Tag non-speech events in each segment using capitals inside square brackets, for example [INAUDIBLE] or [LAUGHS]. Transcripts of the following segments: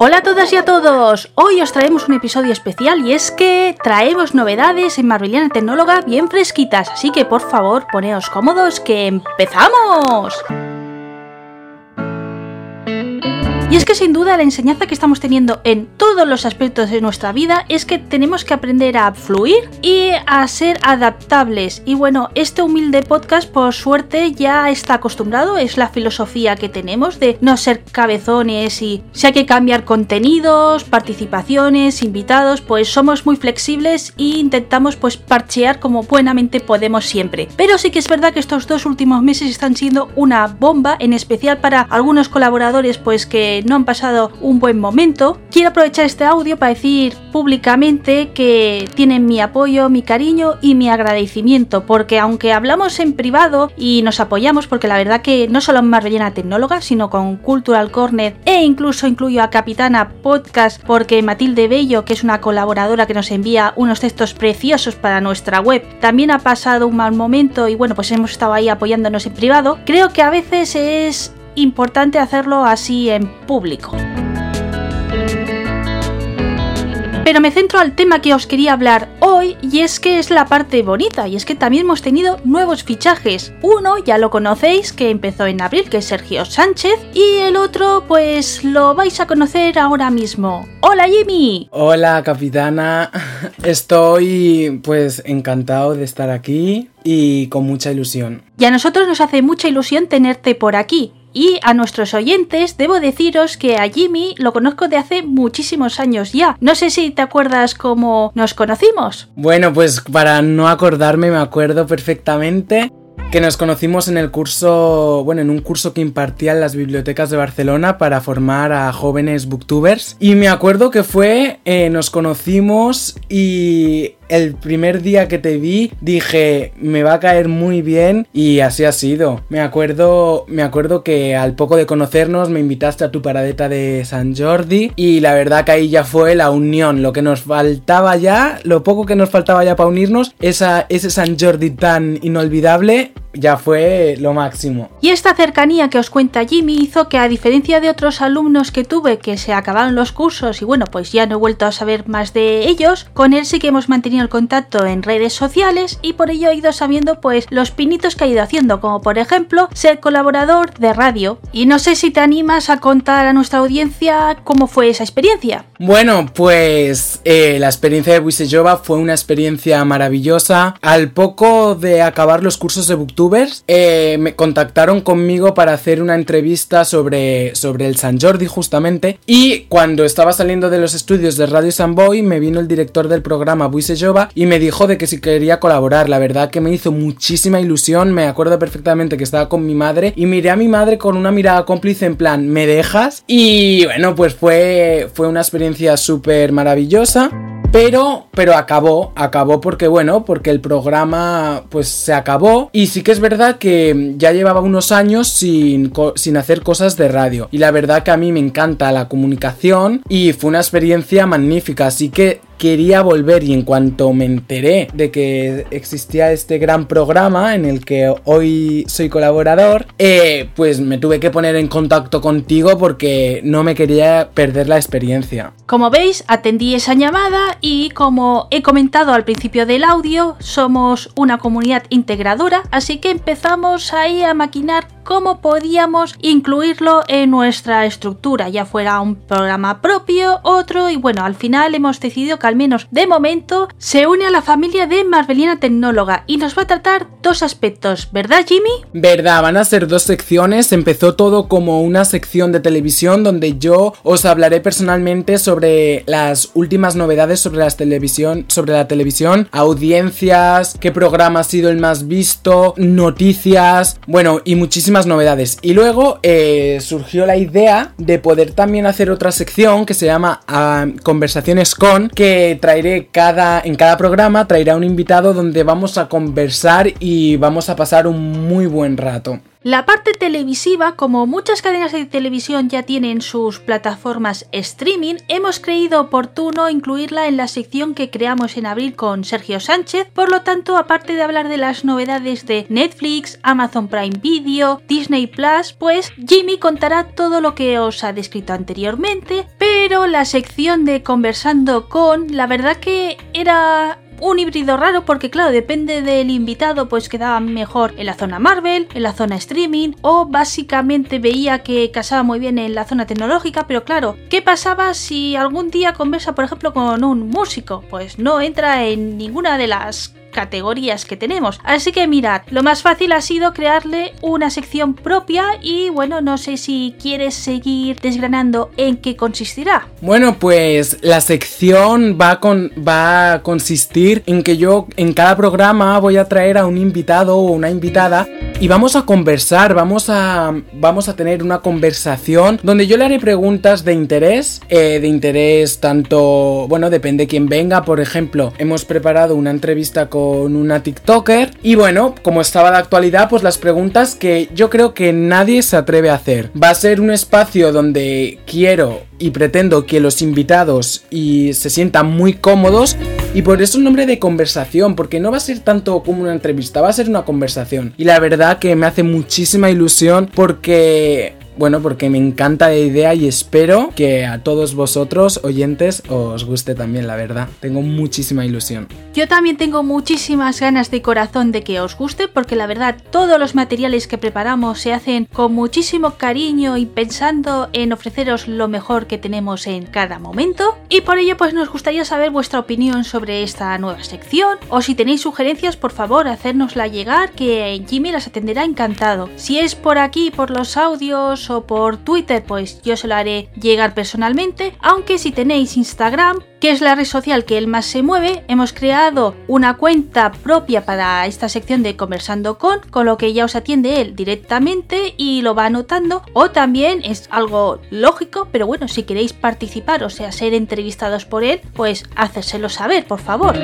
Hola a todas y a todos, hoy os traemos un episodio especial y es que traemos novedades en Marveliana Tecnóloga bien fresquitas, así que por favor poneos cómodos que empezamos. Es que sin duda la enseñanza que estamos teniendo en todos los aspectos de nuestra vida es que tenemos que aprender a fluir y a ser adaptables. Y bueno, este humilde podcast por suerte ya está acostumbrado, es la filosofía que tenemos de no ser cabezones y si hay que cambiar contenidos, participaciones, invitados, pues somos muy flexibles e intentamos pues parchear como buenamente podemos siempre. Pero sí que es verdad que estos dos últimos meses están siendo una bomba, en especial para algunos colaboradores pues que no han pasado un buen momento. Quiero aprovechar este audio para decir públicamente que tienen mi apoyo, mi cariño y mi agradecimiento, porque aunque hablamos en privado y nos apoyamos, porque la verdad que no solo en Marbellena Tecnóloga, sino con Cultural Corner e incluso incluyo a Capitana Podcast, porque Matilde Bello, que es una colaboradora que nos envía unos textos preciosos para nuestra web, también ha pasado un mal momento y bueno, pues hemos estado ahí apoyándonos en privado. Creo que a veces es importante hacerlo así en público. Pero me centro al tema que os quería hablar hoy y es que es la parte bonita y es que también hemos tenido nuevos fichajes. Uno ya lo conocéis que empezó en abril que es Sergio Sánchez y el otro pues lo vais a conocer ahora mismo. Hola Jimmy. Hola capitana. [LAUGHS] Estoy pues encantado de estar aquí y con mucha ilusión. Y a nosotros nos hace mucha ilusión tenerte por aquí. Y a nuestros oyentes debo deciros que a Jimmy lo conozco de hace muchísimos años ya. No sé si te acuerdas cómo nos conocimos. Bueno, pues para no acordarme me acuerdo perfectamente que nos conocimos en el curso, bueno, en un curso que impartían las bibliotecas de Barcelona para formar a jóvenes booktubers. Y me acuerdo que fue, eh, nos conocimos y el primer día que te vi dije me va a caer muy bien y así ha sido. Me acuerdo, me acuerdo que al poco de conocernos me invitaste a tu paradeta de San Jordi y la verdad que ahí ya fue la unión, lo que nos faltaba ya, lo poco que nos faltaba ya para unirnos, esa, ese San Jordi tan inolvidable ya fue lo máximo. Y esta cercanía que os cuenta Jimmy hizo que a diferencia de otros alumnos que tuve que se acabaron los cursos y bueno pues ya no he vuelto a saber más de ellos, con él sí que hemos mantenido el contacto en redes sociales y por ello he ido sabiendo pues los pinitos que ha ido haciendo como por ejemplo ser colaborador de radio. Y no sé si te animas a contar a nuestra audiencia cómo fue esa experiencia. Bueno pues eh, la experiencia de Wisejova fue una experiencia maravillosa. Al poco de acabar los cursos de Eh, me contactaron conmigo para hacer una entrevista sobre, sobre el San Jordi justamente y cuando estaba saliendo de los estudios de Radio San Boy me vino el director del programa Buise Jova y me dijo de que si quería colaborar, la verdad que me hizo muchísima ilusión, me acuerdo perfectamente que estaba con mi madre y miré a mi madre con una mirada cómplice en plan, ¿me dejas? Y bueno, pues fue, fue una experiencia súper maravillosa. Pero, pero acabó, acabó porque bueno, porque el programa pues se acabó. Y sí que es verdad que ya llevaba unos años sin, sin hacer cosas de radio. Y la verdad que a mí me encanta la comunicación y fue una experiencia magnífica, así que quería volver y en cuanto me enteré de que existía este gran programa en el que hoy soy colaborador, eh, pues me tuve que poner en contacto contigo porque no me quería perder la experiencia. Como veis, atendí esa llamada y como he comentado al principio del audio, somos una comunidad integradora, así que empezamos ahí a maquinar cómo podíamos incluirlo en nuestra estructura, ya fuera un programa propio, otro y bueno, al final hemos decidido que al menos de momento se une a la familia de Marvelina Tecnóloga y nos va a tratar dos aspectos, ¿verdad Jimmy? Verdad, van a ser dos secciones, empezó todo como una sección de televisión donde yo os hablaré personalmente sobre las últimas novedades sobre la televisión, sobre la televisión, audiencias, qué programa ha sido el más visto, noticias, bueno, y muchísimas novedades. Y luego eh, surgió la idea de poder también hacer otra sección que se llama ah, Conversaciones con, que traeré cada, en cada programa, traerá un invitado donde vamos a conversar y vamos a pasar un muy buen rato. La parte televisiva, como muchas cadenas de televisión ya tienen sus plataformas streaming, hemos creído oportuno incluirla en la sección que creamos en abril con Sergio Sánchez. Por lo tanto, aparte de hablar de las novedades de Netflix, Amazon Prime Video, Disney Plus, pues Jimmy contará todo lo que os ha descrito anteriormente, pero la sección de conversando con, la verdad que era un híbrido raro porque claro, depende del invitado, pues quedaba mejor en la zona Marvel, en la zona streaming o básicamente veía que casaba muy bien en la zona tecnológica, pero claro, ¿qué pasaba si algún día conversa por ejemplo con un músico? Pues no entra en ninguna de las categorías que tenemos. Así que mirad, lo más fácil ha sido crearle una sección propia y bueno, no sé si quieres seguir desgranando en qué consistirá. Bueno, pues la sección va, con, va a consistir en que yo en cada programa voy a traer a un invitado o una invitada y vamos a conversar, vamos a, vamos a tener una conversación donde yo le haré preguntas de interés, eh, de interés tanto, bueno, depende de quién venga, por ejemplo, hemos preparado una entrevista con una TikToker y bueno, como estaba de actualidad, pues las preguntas que yo creo que nadie se atreve a hacer. Va a ser un espacio donde quiero y pretendo que los invitados y se sientan muy cómodos y por eso un nombre de conversación, porque no va a ser tanto como una entrevista, va a ser una conversación. Y la verdad que me hace muchísima ilusión porque bueno, porque me encanta la idea y espero que a todos vosotros, oyentes, os guste también, la verdad. Tengo muchísima ilusión. Yo también tengo muchísimas ganas de corazón de que os guste, porque la verdad todos los materiales que preparamos se hacen con muchísimo cariño y pensando en ofreceros lo mejor que tenemos en cada momento. Y por ello pues nos gustaría saber vuestra opinión sobre esta nueva sección, o si tenéis sugerencias por favor hacérnosla llegar, que Jimmy las atenderá encantado. Si es por aquí, por los audios, por Twitter, pues yo se lo haré llegar personalmente. Aunque si tenéis Instagram, que es la red social que él más se mueve, hemos creado una cuenta propia para esta sección de conversando con, con lo que ya os atiende él directamente y lo va anotando. O también es algo lógico, pero bueno, si queréis participar, o sea, ser entrevistados por él, pues hacérselo saber, por favor.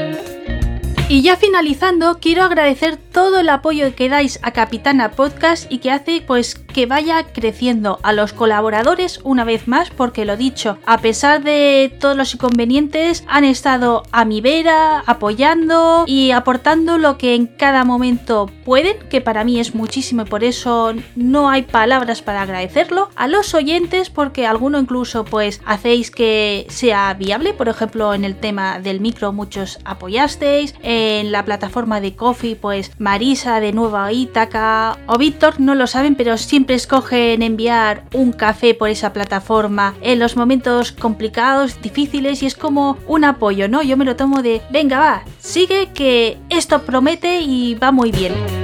Y ya finalizando, quiero agradecer todo el apoyo que dais a Capitana Podcast y que hace pues que vaya creciendo a los colaboradores una vez más, porque lo dicho, a pesar de todos los inconvenientes, han estado a mi vera, apoyando y aportando lo que en cada momento pueden, que para mí es muchísimo y por eso no hay palabras para agradecerlo. A los oyentes, porque alguno incluso pues hacéis que sea viable, por ejemplo en el tema del micro muchos apoyasteis en la plataforma de Coffee, pues Marisa de Nueva Ítaca o Víctor no lo saben, pero siempre escogen enviar un café por esa plataforma en los momentos complicados, difíciles y es como un apoyo, ¿no? Yo me lo tomo de, venga, va, sigue que esto promete y va muy bien.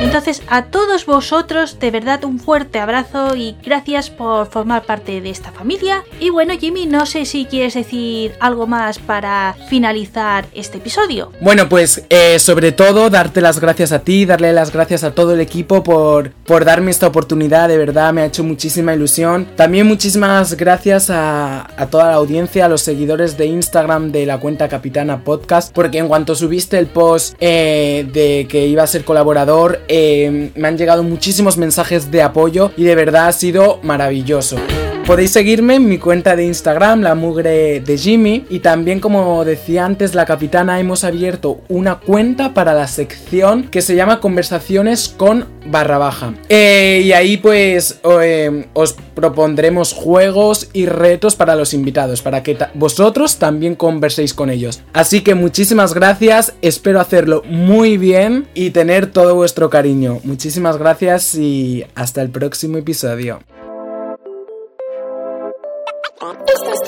Entonces, a todos vosotros, de verdad, un fuerte abrazo y gracias por formar parte de esta familia. Y bueno, Jimmy, no sé si quieres decir algo más para finalizar este episodio. Bueno, pues eh, sobre todo darte las gracias a ti, darle las gracias a todo el equipo por, por darme esta oportunidad, de verdad me ha hecho muchísima ilusión. También muchísimas gracias a, toda la audiencia, a los seguidores de Instagram de la cuenta Capitana Podcast, porque en cuanto subiste el post eh, de que iba a ser colaborador, eh, me han llegado muchísimos mensajes de apoyo y de verdad ha sido maravilloso. Podéis seguirme en mi cuenta de Instagram, la mugre de Jimmy. Y también, como decía antes la capitana, hemos abierto una cuenta para la sección que se llama Conversaciones con barra baja. Eh, y ahí pues eh, os propondremos juegos y retos para los invitados, para que vosotros también converséis con ellos. Así que muchísimas gracias, espero hacerlo muy bien y tener todo vuestro cariño. Muchísimas gracias y hasta el próximo episodio. Estação